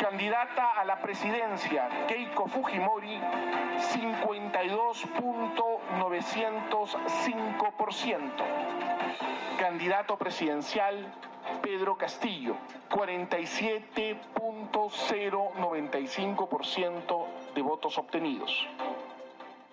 Candidata a la presidencia, Keiko Fujimori, 52.905%. Candidato presidencial, Pedro Castillo, 47.095% de votos obtenidos.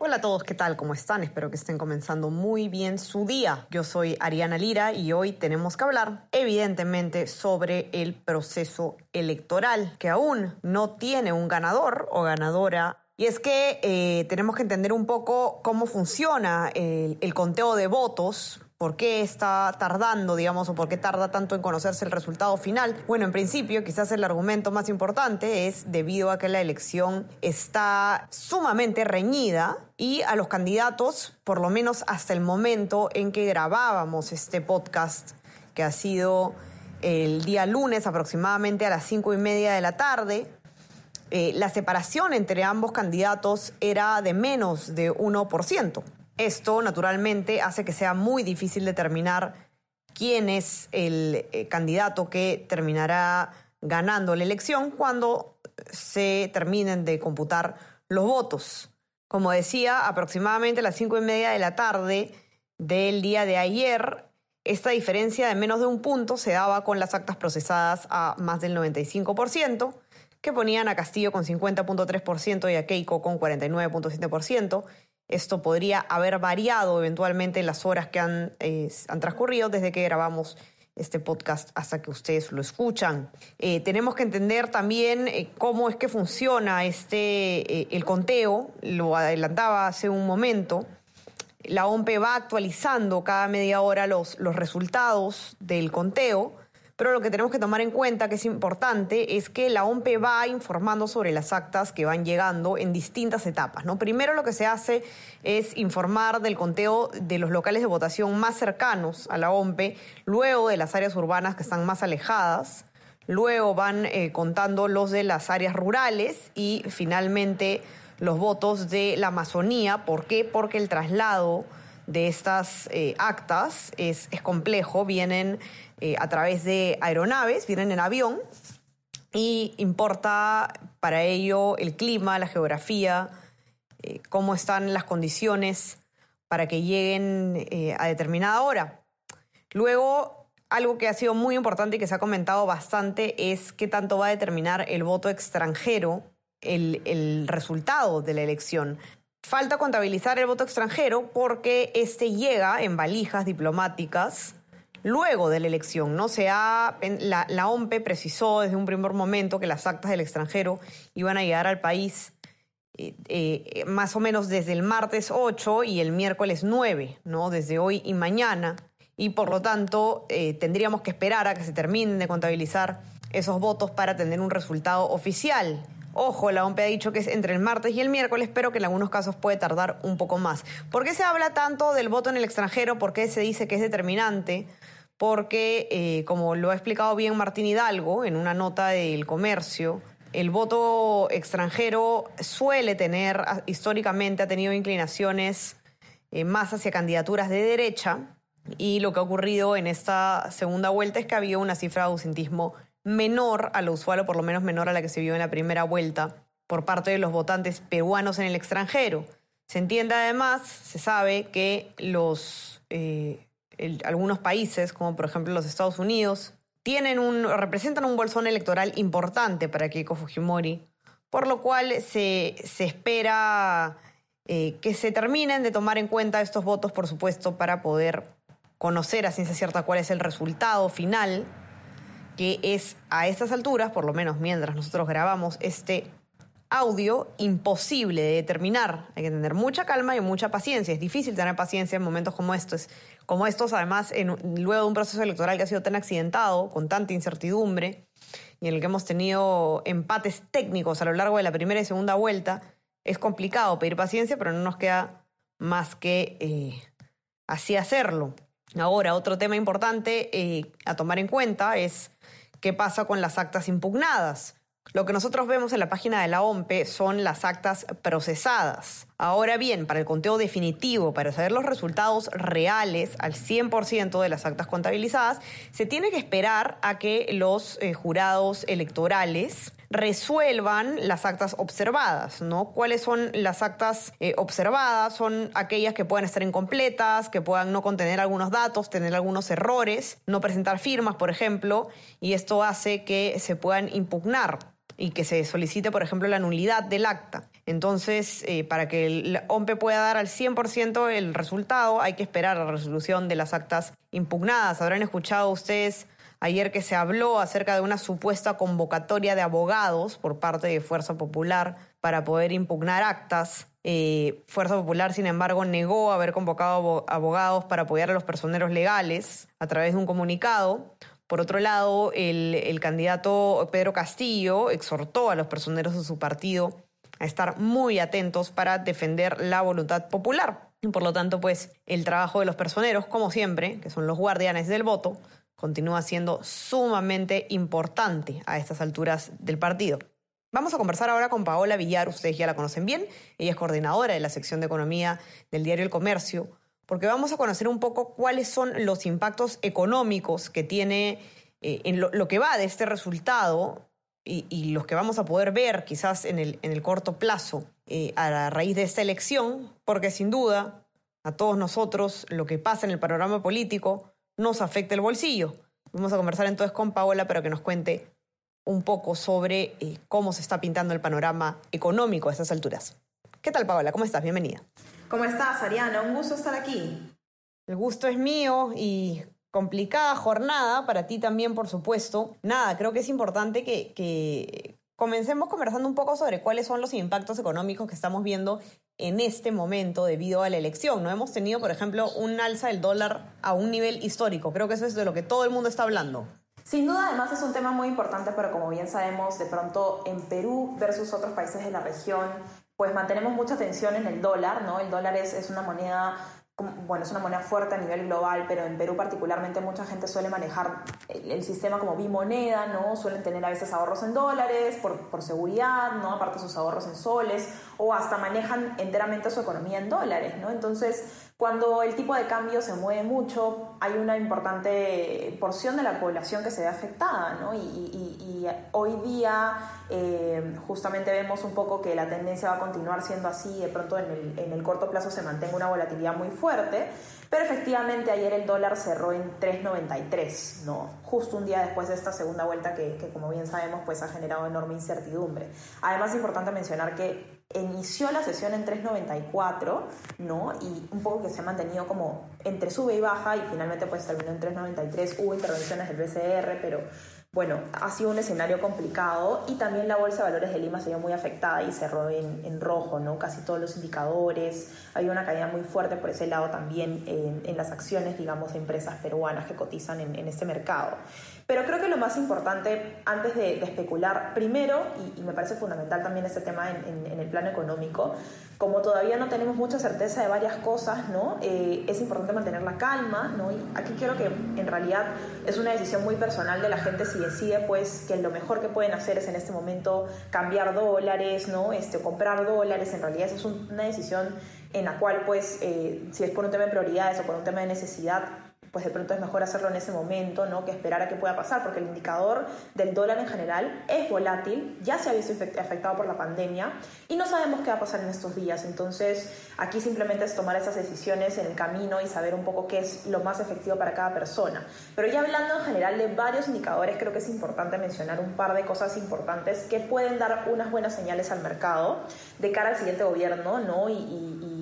Hola a todos, ¿qué tal? ¿Cómo están? Espero que estén comenzando muy bien su día. Yo soy Ariana Lira y hoy tenemos que hablar, evidentemente, sobre el proceso electoral, que aún no tiene un ganador o ganadora. Y es que eh, tenemos que entender un poco cómo funciona el, el conteo de votos ¿Por qué está tardando, digamos, o por qué tarda tanto en conocerse el resultado final? Bueno, en principio, quizás el argumento más importante es debido a que la elección está sumamente reñida y a los candidatos, por lo menos hasta el momento en que grabábamos este podcast, que ha sido el día lunes aproximadamente a las cinco y media de la tarde, eh, la separación entre ambos candidatos era de menos de 1%. Esto, naturalmente, hace que sea muy difícil determinar quién es el eh, candidato que terminará ganando la elección cuando se terminen de computar los votos. Como decía, aproximadamente a las cinco y media de la tarde del día de ayer, esta diferencia de menos de un punto se daba con las actas procesadas a más del 95%, que ponían a Castillo con 50.3% y a Keiko con 49.7%. Esto podría haber variado eventualmente en las horas que han, eh, han transcurrido desde que grabamos este podcast hasta que ustedes lo escuchan. Eh, tenemos que entender también eh, cómo es que funciona este, el conteo, lo adelantaba hace un momento. La OMP va actualizando cada media hora los, los resultados del conteo pero lo que tenemos que tomar en cuenta, que es importante, es que la OMP va informando sobre las actas que van llegando en distintas etapas. ¿no? Primero lo que se hace es informar del conteo de los locales de votación más cercanos a la OMP, luego de las áreas urbanas que están más alejadas, luego van eh, contando los de las áreas rurales y finalmente los votos de la Amazonía. ¿Por qué? Porque el traslado de estas eh, actas es complejo, vienen eh, a través de aeronaves, vienen en avión y importa para ello el clima, la geografía, eh, cómo están las condiciones para que lleguen eh, a determinada hora. Luego, algo que ha sido muy importante y que se ha comentado bastante es qué tanto va a determinar el voto extranjero el, el resultado de la elección. Falta contabilizar el voto extranjero porque este llega en valijas diplomáticas luego de la elección. ¿no? Se ha, la, la OMPE precisó desde un primer momento que las actas del extranjero iban a llegar al país eh, eh, más o menos desde el martes 8 y el miércoles 9, ¿no? desde hoy y mañana. Y por lo tanto, eh, tendríamos que esperar a que se terminen de contabilizar esos votos para tener un resultado oficial. Ojo, la OMP ha dicho que es entre el martes y el miércoles, pero que en algunos casos puede tardar un poco más. ¿Por qué se habla tanto del voto en el extranjero? ¿Por qué se dice que es determinante? Porque, eh, como lo ha explicado bien Martín Hidalgo en una nota del comercio, el voto extranjero suele tener, históricamente ha tenido inclinaciones eh, más hacia candidaturas de derecha y lo que ha ocurrido en esta segunda vuelta es que había una cifra de ausentismo menor a lo usual o por lo menos menor a la que se vio en la primera vuelta por parte de los votantes peruanos en el extranjero. Se entiende además, se sabe que los eh, algunos países, como por ejemplo los Estados Unidos, tienen un, representan un bolsón electoral importante para Keiko Fujimori, por lo cual se, se espera eh, que se terminen de tomar en cuenta estos votos, por supuesto, para poder conocer a ciencia cierta cuál es el resultado final, que es a estas alturas, por lo menos mientras nosotros grabamos este audio imposible de determinar. Hay que tener mucha calma y mucha paciencia. Es difícil tener paciencia en momentos como estos. Como estos, además, en, luego de un proceso electoral que ha sido tan accidentado, con tanta incertidumbre, y en el que hemos tenido empates técnicos a lo largo de la primera y segunda vuelta, es complicado pedir paciencia, pero no nos queda más que eh, así hacerlo. Ahora, otro tema importante eh, a tomar en cuenta es qué pasa con las actas impugnadas. Lo que nosotros vemos en la página de la OMPE son las actas procesadas. Ahora bien, para el conteo definitivo, para saber los resultados reales al 100% de las actas contabilizadas, se tiene que esperar a que los eh, jurados electorales resuelvan las actas observadas, ¿no? ¿Cuáles son las actas eh, observadas? Son aquellas que puedan estar incompletas, que puedan no contener algunos datos, tener algunos errores, no presentar firmas, por ejemplo, y esto hace que se puedan impugnar y que se solicite, por ejemplo, la nulidad del acta. Entonces, eh, para que el OMPE pueda dar al 100% el resultado, hay que esperar la resolución de las actas impugnadas. Habrán escuchado ustedes ayer que se habló acerca de una supuesta convocatoria de abogados por parte de Fuerza Popular para poder impugnar actas. Eh, Fuerza Popular, sin embargo, negó haber convocado abogados para apoyar a los personeros legales a través de un comunicado. Por otro lado, el, candidato Pedro Castillo exhortó a los personeros de su partido a estar muy atentos para defender la voluntad popular. Por lo tanto, pues el trabajo de los personeros, como siempre, que son los guardianes del voto, continúa siendo sumamente importante a estas alturas del partido. Vamos a conversar ahora con Paola Villar, ustedes ya la conocen bien, ella es coordinadora de la sección de economía del diario El Comercio, porque vamos a conocer un poco cuáles son los impactos económicos que tiene eh, en lo, que va de este resultado y, los que vamos a poder ver quizás en el, en el corto plazo eh, a raíz de esta elección, porque sin duda a todos nosotros lo que pasa en el panorama político nos afecta el bolsillo. Vamos a conversar entonces con Paola para que nos cuente un poco sobre eh, cómo se está pintando el panorama económico a estas alturas. ¿Qué tal, Paola? ¿Cómo estás? Bienvenida. ¿Cómo estás, Ariana? Un gusto estar aquí. El gusto es mío y complicada jornada para ti también, por supuesto. Nada, creo que es importante que, comencemos conversando un poco sobre cuáles son los impactos económicos que estamos viendo en este momento debido a la elección. No hemos tenido, por ejemplo, un alza del dólar a un nivel histórico. Creo que eso es de lo que todo el mundo está hablando. Sin duda, además es un tema muy importante, pero como bien sabemos, de pronto en Perú versus otros países de la región, pues mantenemos mucha tensión en el dólar, ¿no? El dólar es, es una moneda bueno, es una moneda fuerte a nivel global, pero en Perú particularmente mucha gente suele manejar el, sistema como bimoneda, ¿no? Suelen tener a veces ahorros en dólares por, por, seguridad, ¿no? Aparte sus ahorros en soles, o hasta manejan enteramente su economía en dólares, ¿no? Entonces, cuando el tipo de cambio se mueve mucho, hay una importante porción de la población que se ve afectada, ¿no? y, hoy día eh, justamente vemos un poco que la tendencia va a continuar siendo así, de pronto en el, corto plazo se mantenga una volatilidad muy fuerte, pero efectivamente ayer el dólar cerró en 3.93, ¿no? justo un día después de esta segunda vuelta que, que, como bien sabemos pues ha generado enorme incertidumbre. Además es importante mencionar que inició la sesión en 3.94, ¿no? Y un poco que se ha mantenido como entre sube y baja y finalmente pues terminó en 3.93, hubo intervenciones del BCR, pero bueno, ha sido un escenario complicado y también la Bolsa de Valores de Lima se vio muy afectada y cerró en, en rojo, ¿no? Casi todos los indicadores, hay una caída muy fuerte por ese lado también en, en las acciones, digamos, de empresas peruanas que cotizan en, en este mercado. Pero creo que lo más importante, antes de, especular, primero, y, me parece fundamental también este tema en, en, el plano económico, como todavía no tenemos mucha certeza de varias cosas, ¿no? Eh, es importante mantener la calma, ¿no? Y aquí quiero que en realidad es una decisión muy personal de la gente si decide, pues, que lo mejor que pueden hacer es en este momento cambiar dólares, ¿no? Este, comprar dólares, en realidad es una decisión en la cual, pues, eh, si es por un tema de prioridades o por un tema de necesidad, pues de pronto es mejor hacerlo en ese momento, ¿no? Que esperar a que pueda pasar, porque el indicador del dólar en general es volátil, ya se ha visto afectado por la pandemia y no sabemos qué va a pasar en estos días. Entonces, aquí simplemente es tomar esas decisiones en el camino y saber un poco qué es lo más efectivo para cada persona. Pero ya hablando en general de varios indicadores, creo que es importante mencionar un par de cosas importantes que pueden dar unas buenas señales al mercado de cara al siguiente gobierno, ¿no? y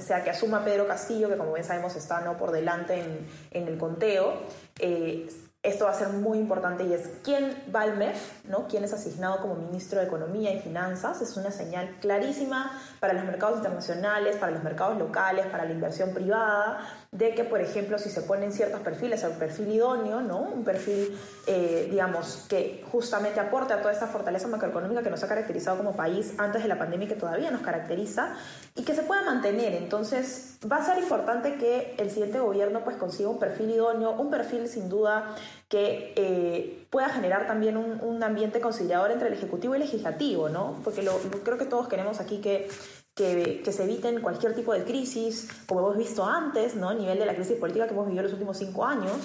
sea que asuma Pedro Castillo, que como bien sabemos está ¿no? por delante en, en el conteo, eh, esto va a ser muy importante y es quién va al MEF, ¿no? quién es asignado como ministro de Economía y Finanzas. Es una señal clarísima para los mercados internacionales, para los mercados locales, para la inversión privada, de que, por ejemplo, si se ponen ciertos perfiles, el perfil idóneo, ¿no? un perfil, eh, digamos, que justamente aporte a toda esta fortaleza macroeconómica que nos ha caracterizado como país antes de la pandemia y que todavía nos caracteriza, y que se pueda mantener. Entonces, va a ser importante que el siguiente gobierno pues, consiga un perfil idóneo, un perfil sin duda que eh, pueda generar también un, ambiente conciliador entre el Ejecutivo y el Legislativo, ¿no? Porque lo, creo que todos queremos aquí que, que, se eviten cualquier tipo de crisis, como hemos visto antes, ¿no? A nivel de la crisis política que hemos vivido los últimos cinco años.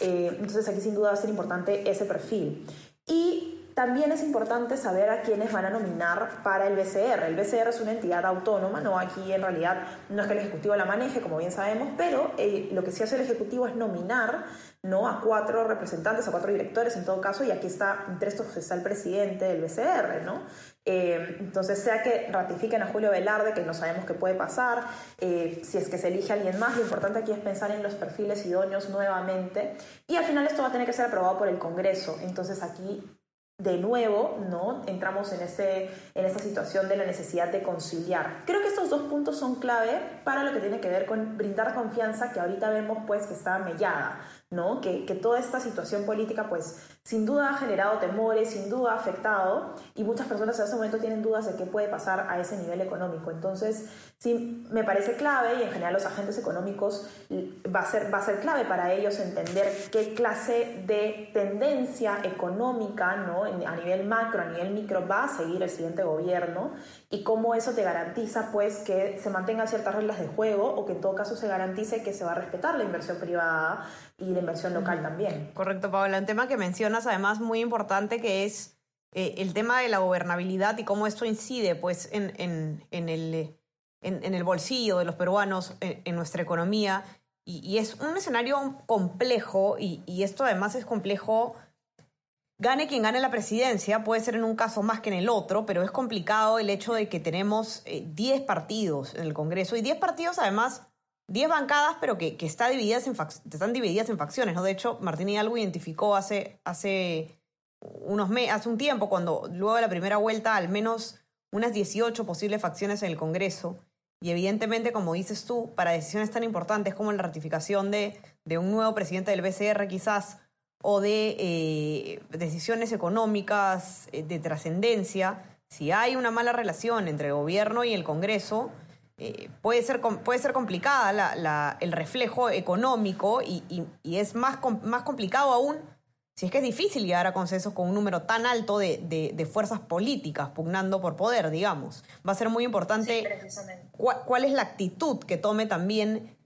Eh, entonces aquí sin duda va a ser importante ese perfil. Y también es importante saber a quiénes van a nominar para el BCR. El BCR es una entidad autónoma, no aquí en realidad no es que el Ejecutivo la maneje, como bien sabemos, pero eh, lo que sí hace el Ejecutivo es nominar ¿no? a cuatro representantes, a cuatro directores en todo caso, y aquí está, entre estos está el presidente del BCR, ¿no? Eh, entonces, sea que ratifiquen a Julio Velarde, que no sabemos qué puede pasar, eh, si es que se elige a alguien más, lo importante aquí es pensar en los perfiles idóneos nuevamente, y al final esto va a tener que ser aprobado por el Congreso, entonces aquí de nuevo, ¿no? Entramos en, este, en esta situación de la necesidad de conciliar. Creo que estos dos puntos son clave para lo que tiene que ver con brindar confianza, que ahorita vemos pues que está mellada. ¿no? Que, que, toda esta situación política, pues, sin duda ha generado temores, sin duda ha afectado, y muchas personas en ese momento tienen dudas de qué puede pasar a ese nivel económico. Entonces, sí, me parece clave, y en general los agentes económicos va a ser, va a ser clave para ellos entender qué clase de tendencia económica, ¿no? A nivel macro, a nivel micro, va a seguir el siguiente gobierno, y cómo eso te garantiza, pues, que se mantengan ciertas reglas de juego, o que en todo caso se garantice que se va a respetar la inversión privada y la inversión local también. Correcto, Paola. Un tema que mencionas además muy importante que es eh, el tema de la gobernabilidad y cómo esto incide pues, en, en, el, en, el bolsillo de los peruanos, en, nuestra economía. Y, es un escenario complejo y, y, esto además es complejo. Gane quien gane la presidencia, puede ser en un caso más que en el otro, pero es complicado el hecho de que tenemos 10 eh, partidos en el Congreso y 10 partidos además 10 bancadas, pero que, que está divididas en están divididas en facciones, ¿no? De hecho, Martín Hidalgo identificó hace, hace, unos hace un tiempo, cuando luego de la primera vuelta, al menos unas 18 posibles facciones en el Congreso. Y evidentemente, como dices tú, para decisiones tan importantes como la ratificación de, de un nuevo presidente del BCR quizás, o de eh, decisiones económicas eh, de trascendencia, si hay una mala relación entre el gobierno y el Congreso, eh, puede, ser, puede ser complicada la, el reflejo económico y, y, es más, más complicado aún si es que es difícil llegar a consensos con un número tan alto de, de, fuerzas políticas pugnando por poder, digamos. Va a ser muy importante cuál es la actitud que tome también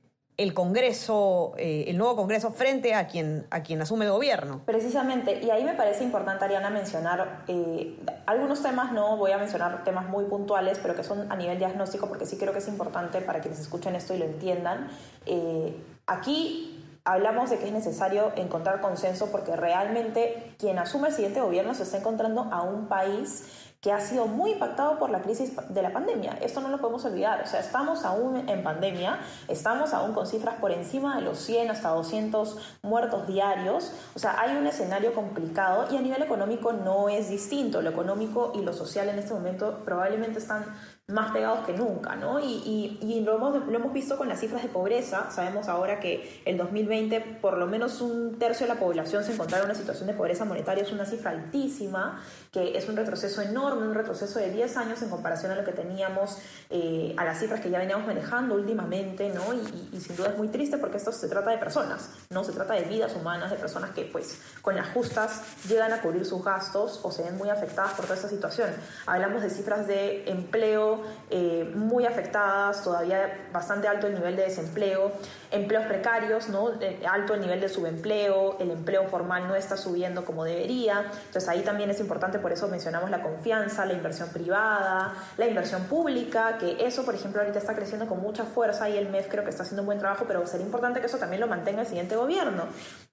el Congreso, eh, el nuevo Congreso frente a quien, a quien asume el gobierno. Precisamente, y ahí me parece importante, Ariana, mencionar eh, algunos temas, no voy a mencionar temas muy puntuales, pero que son a nivel diagnóstico, porque sí creo que es importante para quienes escuchen esto y lo entiendan. Eh, aquí hablamos de que es necesario encontrar consenso porque realmente quien asume el siguiente gobierno se está encontrando a un país que ha sido muy impactado por la crisis de la pandemia. Esto no lo podemos olvidar. O sea, estamos aún en pandemia, estamos aún con cifras por encima de los 100 hasta 200 muertos diarios. O sea, hay un escenario complicado y a nivel económico no es distinto. Lo económico y lo social en este momento probablemente están más pegados que nunca, ¿no? Y, y, lo, hemos, lo, hemos, visto con las cifras de pobreza. Sabemos ahora que el 2020 por lo menos un tercio de la población se encontraba en una situación de pobreza monetaria. Es una cifra altísima, que es un retroceso enorme, un retroceso de 10 años en comparación a lo que teníamos, eh, a las cifras que ya veníamos manejando últimamente, ¿no? Y, sin duda es muy triste porque esto se trata de personas, ¿no? Se trata de vidas humanas, de personas que pues con las justas llegan a cubrir sus gastos o se ven muy afectadas por toda esta situación. Hablamos de cifras de empleo eh, muy afectadas, todavía bastante alto el nivel de desempleo, empleos precarios, ¿no? alto el nivel de subempleo, el empleo formal no está subiendo como debería. Entonces ahí también es importante, por eso mencionamos la confianza, la inversión privada, la inversión pública, que eso, por ejemplo, ahorita está creciendo con mucha fuerza y el MEF creo que está haciendo un buen trabajo, pero sería importante que eso también lo mantenga el siguiente gobierno.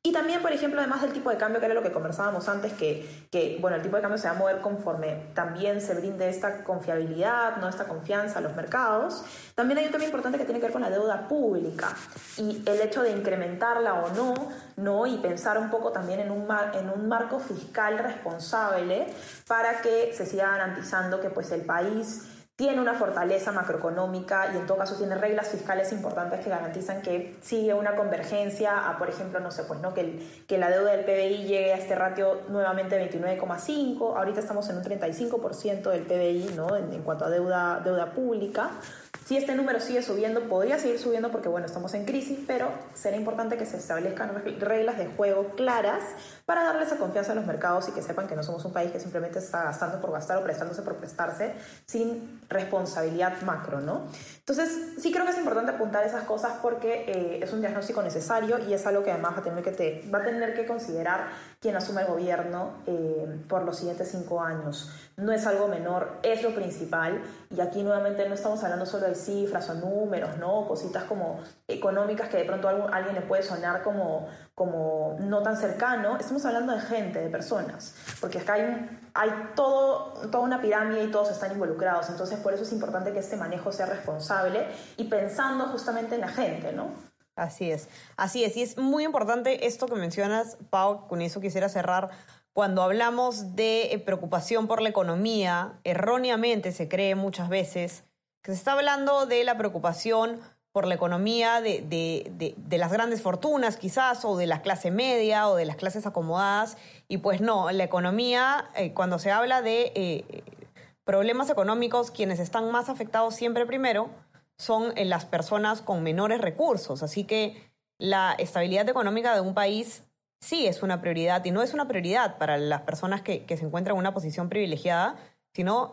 Y también, por ejemplo, además del tipo de cambio, que era lo que conversábamos antes, que, que bueno, el tipo de cambio se va a mover conforme también se brinde esta confiabilidad, ¿no? esta confianza a los mercados. También hay un tema importante que tiene que ver con la deuda pública. Y el hecho de incrementarla o no, ¿no? y pensar un poco también en un, marco fiscal responsable para que se siga garantizando que pues, el país tiene una fortaleza macroeconómica y en todo caso tiene reglas fiscales importantes que garantizan que sigue una convergencia a, por ejemplo, no sé, pues no que, que la deuda del PBI llegue a este ratio nuevamente 29,5, ahorita estamos en un 35% del PBI, ¿no? En, en, cuanto a deuda, deuda pública. Si este número sigue subiendo, podría seguir subiendo porque, bueno, estamos en crisis, pero será importante que se establezcan reglas de juego claras para darle esa confianza a los mercados y que sepan que no somos un país que simplemente está gastando por gastar o prestándose por prestarse sin responsabilidad macro, ¿no? Entonces, sí creo que es importante apuntar esas cosas porque eh, es un diagnóstico necesario y es algo que además va a tener que, te, va a tener que considerar quien asume el gobierno eh, por los siguientes cinco años. No es algo menor, es lo principal y aquí nuevamente no estamos hablando solo de cifras o números, ¿no? Cositas como económicas que de pronto a alguien le puede sonar como, como no tan cercano. Estamos hablando de gente, de personas, porque acá hay, hay todo, toda una pirámide y todos están involucrados. Entonces, por eso es importante que este manejo sea responsable y pensando justamente en la gente, ¿no? Así es, así es. Y es muy importante esto que mencionas, Pau, con eso quisiera cerrar. Cuando hablamos de preocupación por la economía, erróneamente se cree muchas veces que se está hablando de la preocupación por la economía de, de, de, las grandes fortunas quizás, o de la clase media, o de las clases acomodadas. Y pues no, la economía, eh, cuando se habla de eh, problemas económicos, quienes están más afectados siempre primero son eh, las personas con menores recursos. Así que la estabilidad económica de un país sí es una prioridad y no es una prioridad para las personas que, que se encuentran en una posición privilegiada, sino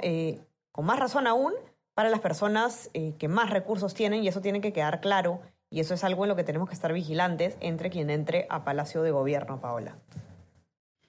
con más razón aún para las personas eh, que más recursos tienen y eso tiene que quedar claro y eso es algo en lo que tenemos que estar vigilantes entre quien entre a Palacio de Gobierno, Paola.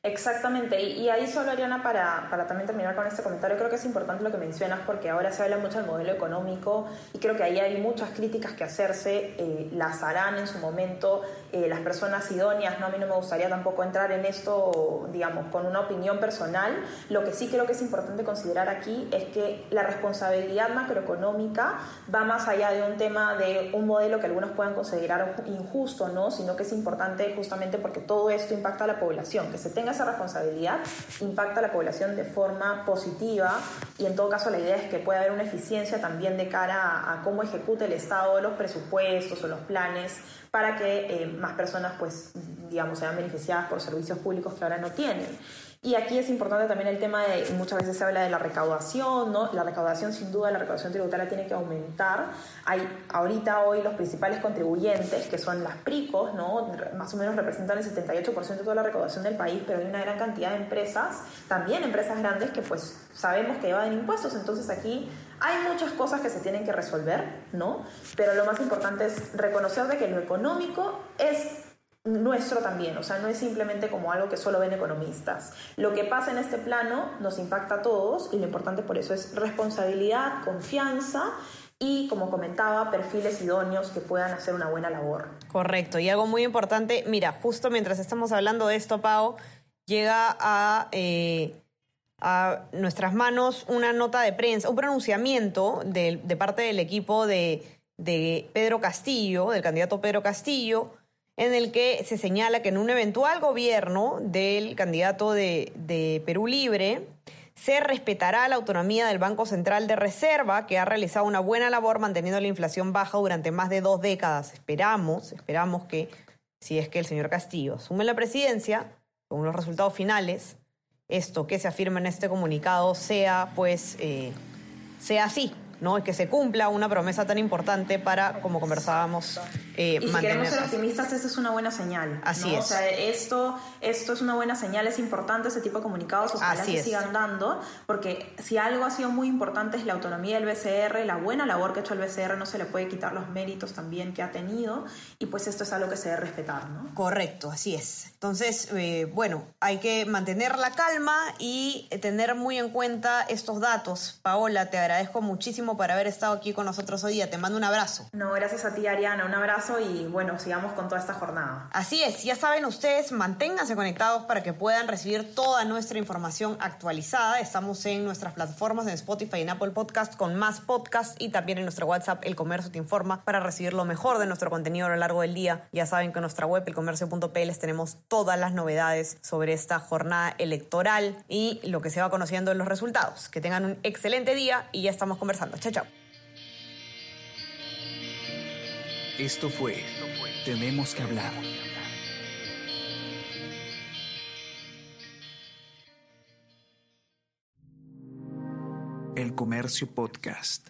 Exactamente, y, ahí solo, Ariana, para, para, también terminar con este comentario, creo que es importante lo que mencionas porque ahora se habla mucho del modelo económico y creo que ahí hay muchas críticas que hacerse, eh, las harán en su momento eh, las personas idóneas, ¿no? a mí no me gustaría tampoco entrar en esto, digamos, con una opinión personal, lo que sí creo que es importante considerar aquí es que la responsabilidad macroeconómica va más allá de un tema de un modelo que algunos puedan considerar injusto, ¿no? sino que es importante justamente porque todo esto impacta a la población, que se tenga esa responsabilidad impacta a la población de forma positiva y en todo caso la idea es que pueda haber una eficiencia también de cara a, cómo ejecuta el Estado los presupuestos o los planes para que eh, más personas pues digamos sean beneficiadas por servicios públicos que ahora no tienen. Y aquí es importante también el tema de, muchas veces se habla de la recaudación, ¿no? La recaudación, sin duda, la recaudación tributaria tiene que aumentar. Hay ahorita, hoy, los principales contribuyentes, que son las PRICOS, ¿no? Más o menos representan el 78% de toda la recaudación del país, pero hay una gran cantidad de empresas, también empresas grandes, que pues sabemos que evaden impuestos. Entonces aquí hay muchas cosas que se tienen que resolver, ¿no? Pero lo más importante es reconocer de que lo económico es nuestro también, o sea, no es simplemente como algo que solo ven economistas. Lo que pasa en este plano nos impacta a todos y lo importante por eso es responsabilidad, confianza y, como comentaba, perfiles idóneos que puedan hacer una buena labor. Correcto, y algo muy importante, mira, justo mientras estamos hablando de esto, Pau, llega a, eh, a nuestras manos una nota de prensa, un pronunciamiento de, de parte del equipo de, de Pedro Castillo, del candidato Pedro Castillo, en el que se señala que en un eventual gobierno del candidato de, Perú Libre se respetará la autonomía del Banco Central de Reserva, que ha realizado una buena labor manteniendo la inflación baja durante más de dos décadas. Esperamos, esperamos que, si es que el señor Castillo asume la presidencia, con los resultados finales, esto que se afirma en este comunicado sea, pues, eh, sea así, ¿no? que se cumpla una promesa tan importante para, como conversábamos, eh, y si queremos ser optimistas, esa es una buena señal. Así es. O sea, esto, esto es una buena señal, es importante ese tipo de comunicados, ojalá que sigan dando, porque si algo ha sido muy importante es la autonomía del BCR, la buena labor que ha hecho el BCR, no se le puede quitar los méritos también que ha tenido, y pues esto es algo que se debe respetar, ¿no? Correcto, así es. Entonces, eh, bueno, hay que mantener la calma y tener muy en cuenta estos datos. Paola, te agradezco muchísimo muchísimo por haber estado aquí con nosotros hoy día. Te mando un abrazo. No, gracias a ti, Ariana. Un abrazo y bueno, sigamos con toda esta jornada. Así es, ya saben ustedes, manténganse conectados para que puedan recibir toda nuestra información actualizada. Estamos en nuestras plataformas en Spotify y en Apple Podcast con más podcasts y también en nuestro WhatsApp El Comercio Te Informa para recibir lo mejor de nuestro contenido a lo largo del día. Ya saben que en nuestra web elcomercio.p les tenemos todas las novedades sobre esta jornada electoral y lo que se va conociendo en los resultados. Que tengan un excelente día y ya estamos conversando. Chao, chao. Esto fue Tenemos que hablar. El Comercio Podcast.